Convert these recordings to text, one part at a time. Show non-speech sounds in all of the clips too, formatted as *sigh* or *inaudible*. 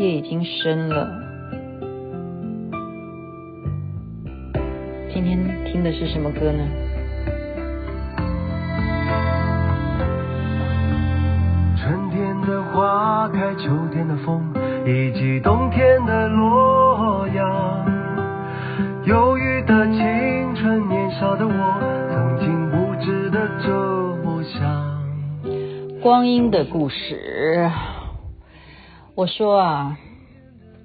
夜已经深了。今天听的是什么歌呢？春天的花开，秋天的风，以及冬天的洛阳。忧郁的青春，年少的我，曾经无知的这么想。光阴的故事，我说啊，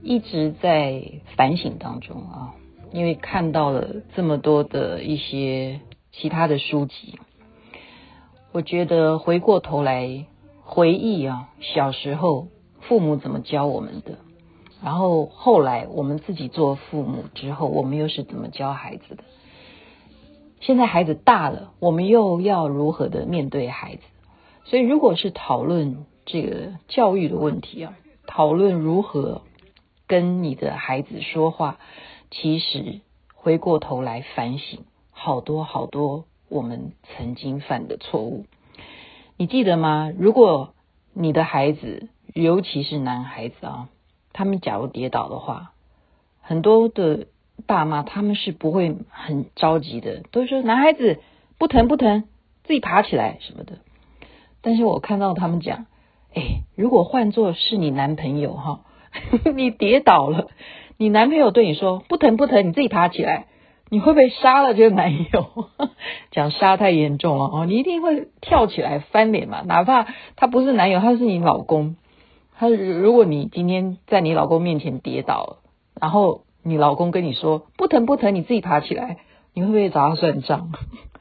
一直在反省当中啊。因为看到了这么多的一些其他的书籍，我觉得回过头来回忆啊，小时候父母怎么教我们的，然后后来我们自己做父母之后，我们又是怎么教孩子的？现在孩子大了，我们又要如何的面对孩子？所以，如果是讨论这个教育的问题啊，讨论如何跟你的孩子说话。其实回过头来反省，好多好多我们曾经犯的错误，你记得吗？如果你的孩子，尤其是男孩子啊，他们假如跌倒的话，很多的爸妈他们是不会很着急的，都说男孩子不疼不疼，自己爬起来什么的。但是我看到他们讲，哎，如果换做是你男朋友哈，*laughs* 你跌倒了。你男朋友对你说不疼不疼，你自己爬起来，你会不会杀了这个男友？*laughs* 讲杀太严重了哦，你一定会跳起来翻脸嘛，哪怕他不是男友，他是你老公。他如果你今天在你老公面前跌倒了，然后你老公跟你说不疼不疼，你自己爬起来，你会不会找他算账？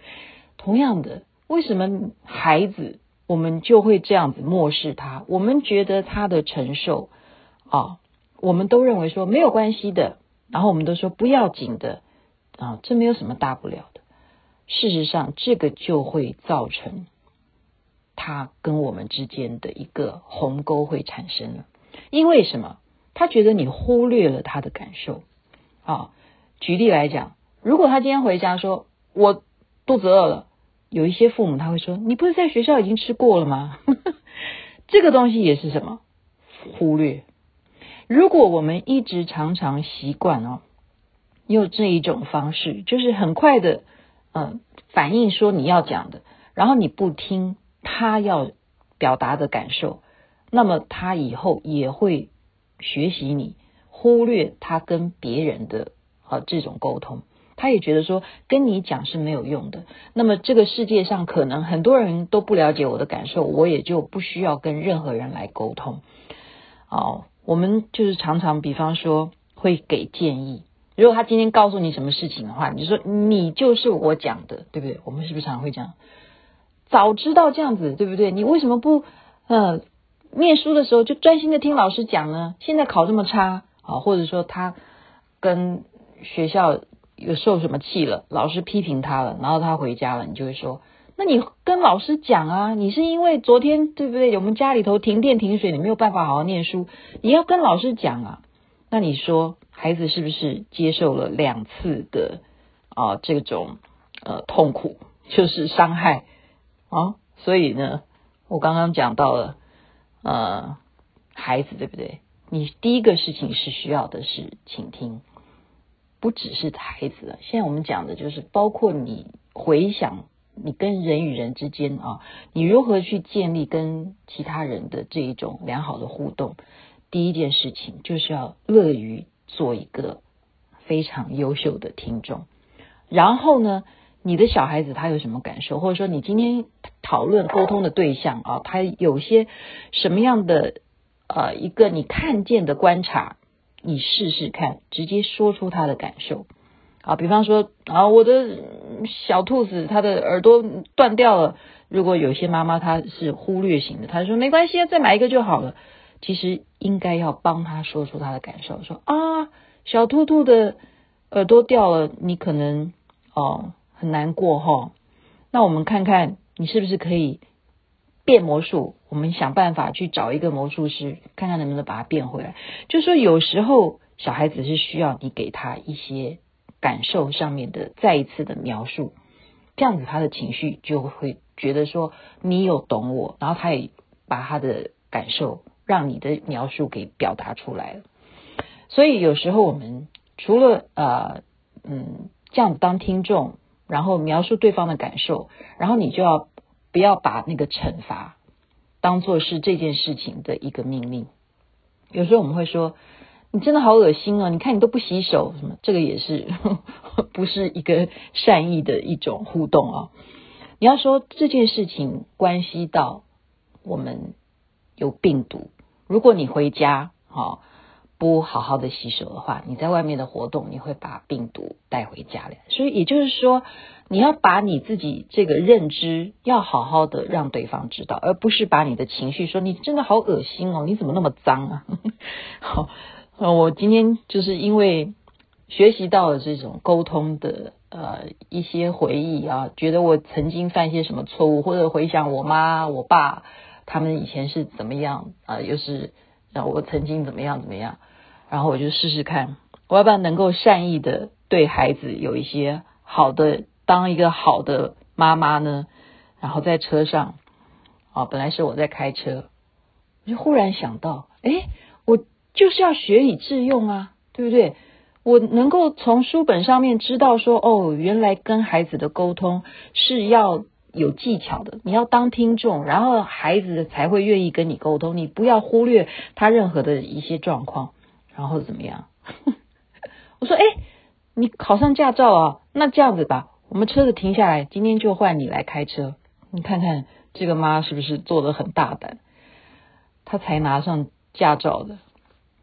*laughs* 同样的，为什么孩子我们就会这样子漠视他？我们觉得他的承受啊。我们都认为说没有关系的，然后我们都说不要紧的啊，这没有什么大不了的。事实上，这个就会造成他跟我们之间的一个鸿沟会产生了。因为什么？他觉得你忽略了他的感受啊。举例来讲，如果他今天回家说我肚子饿了，有一些父母他会说你不是在学校已经吃过了吗？*laughs* 这个东西也是什么？忽略。如果我们一直常常习惯哦，用这一种方式，就是很快的，嗯，反应说你要讲的，然后你不听他要表达的感受，那么他以后也会学习你忽略他跟别人的啊这种沟通，他也觉得说跟你讲是没有用的。那么这个世界上可能很多人都不了解我的感受，我也就不需要跟任何人来沟通，哦。我们就是常常，比方说会给建议。如果他今天告诉你什么事情的话，你就说你就是我讲的，对不对？我们是不是常会这样？早知道这样子，对不对？你为什么不呃念书的时候就专心的听老师讲呢？现在考这么差啊，或者说他跟学校有受什么气了，老师批评他了，然后他回家了，你就会说。那你跟老师讲啊，你是因为昨天对不对？我们家里头停电停水，你没有办法好好念书，你要跟老师讲啊。那你说孩子是不是接受了两次的啊这种呃痛苦，就是伤害啊？所以呢，我刚刚讲到了呃孩子对不对？你第一个事情是需要的是倾听，不只是孩子。现在我们讲的就是包括你回想。你跟人与人之间啊，你如何去建立跟其他人的这一种良好的互动？第一件事情就是要乐于做一个非常优秀的听众。然后呢，你的小孩子他有什么感受，或者说你今天讨论沟通的对象啊，他有些什么样的呃一个你看见的观察，你试试看，直接说出他的感受。啊，比方说啊，我的小兔子它的耳朵断掉了。如果有些妈妈她是忽略型的，她说没关系，再买一个就好了。其实应该要帮他说出他的感受，说啊，小兔兔的耳朵掉了，你可能哦很难过哈。那我们看看你是不是可以变魔术？我们想办法去找一个魔术师，看看能不能把它变回来。就说有时候小孩子是需要你给他一些。感受上面的再一次的描述，这样子他的情绪就会觉得说你有懂我，然后他也把他的感受让你的描述给表达出来了。所以有时候我们除了呃嗯这样子当听众，然后描述对方的感受，然后你就要不要把那个惩罚当做是这件事情的一个命令。有时候我们会说。你真的好恶心啊！你看你都不洗手，什么这个也是 *laughs* 不是一个善意的一种互动啊？你要说这件事情关系到我们有病毒，如果你回家啊不好好的洗手的话，你在外面的活动你会把病毒带回家来。所以也就是说，你要把你自己这个认知要好好的让对方知道，而不是把你的情绪说你真的好恶心哦，你怎么那么脏啊？*laughs* 好。我今天就是因为学习到了这种沟通的呃一些回忆啊，觉得我曾经犯一些什么错误，或者回想我妈、我爸他们以前是怎么样啊，又是啊我曾经怎么样怎么样，然后我就试试看，我要不要能够善意的对孩子有一些好的，当一个好的妈妈呢？然后在车上啊，本来是我在开车，我就忽然想到，诶就是要学以致用啊，对不对？我能够从书本上面知道说，哦，原来跟孩子的沟通是要有技巧的。你要当听众，然后孩子才会愿意跟你沟通。你不要忽略他任何的一些状况，然后怎么样？*laughs* 我说，哎，你考上驾照啊？那这样子吧，我们车子停下来，今天就换你来开车。你看看这个妈是不是做的很大胆？她才拿上驾照的。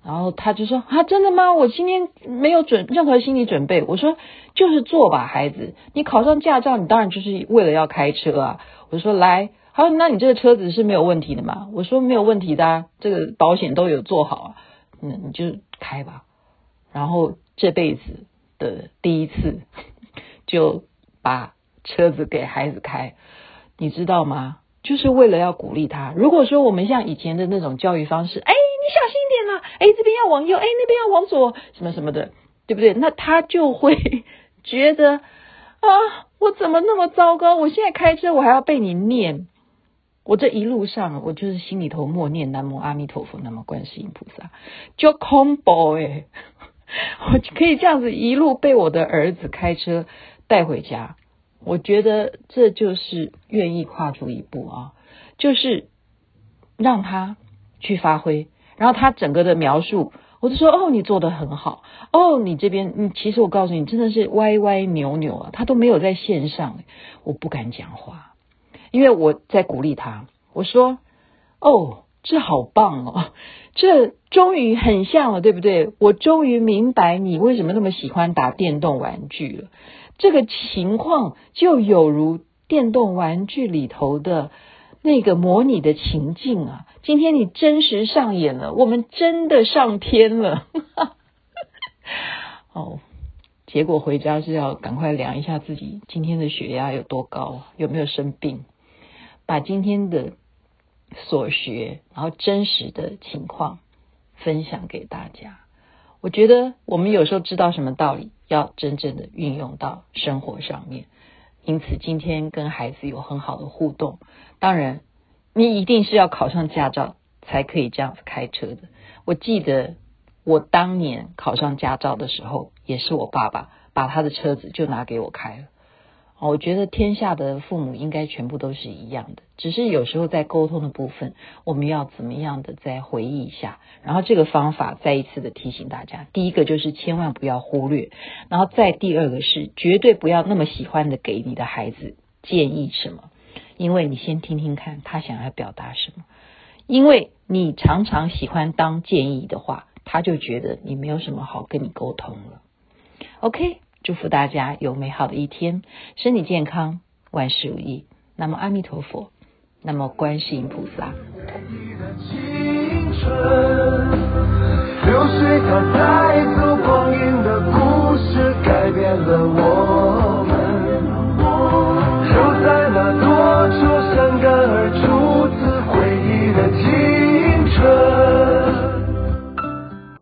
然后他就说啊，真的吗？我今天没有准任何心理准备。我说就是做吧，孩子，你考上驾照，你当然就是为了要开车啊。我说来，好，那你这个车子是没有问题的嘛？我说没有问题的，这个保险都有做好啊。嗯，你就开吧。然后这辈子的第一次，就把车子给孩子开，你知道吗？就是为了要鼓励他。如果说我们像以前的那种教育方式，哎。哎，这边要往右，哎，那边要往左，什么什么的，对不对？那他就会 *laughs* 觉得啊，我怎么那么糟糕？我现在开车，我还要被你念。我这一路上，我就是心里头默念南无阿弥陀佛，南无观世音菩萨，就恐怖哎！*laughs* 我可以这样子一路被我的儿子开车带回家，我觉得这就是愿意跨出一步啊，就是让他去发挥。然后他整个的描述，我就说哦，你做得很好哦，你这边，你其实我告诉你，真的是歪歪扭扭啊，他都没有在线上，我不敢讲话，因为我在鼓励他，我说哦，这好棒哦，这终于很像了，对不对？我终于明白你为什么那么喜欢打电动玩具了，这个情况就有如电动玩具里头的。那个模拟的情境啊，今天你真实上演了，我们真的上天了。*laughs* 哦，结果回家是要赶快量一下自己今天的血压有多高，有没有生病，把今天的所学，然后真实的情况分享给大家。我觉得我们有时候知道什么道理，要真正的运用到生活上面。因此，今天跟孩子有很好的互动。当然，你一定是要考上驾照才可以这样子开车的。我记得我当年考上驾照的时候，也是我爸爸把他的车子就拿给我开了。哦我觉得天下的父母应该全部都是一样的，只是有时候在沟通的部分，我们要怎么样的再回忆一下。然后这个方法再一次的提醒大家：第一个就是千万不要忽略，然后再第二个是绝对不要那么喜欢的给你的孩子建议什么，因为你先听听看他想要表达什么，因为你常常喜欢当建议的话，他就觉得你没有什么好跟你沟通了。OK。祝福大家有美好的一天，身体健康，万事如意。那么阿弥陀佛，那么观世音菩萨。你的青春，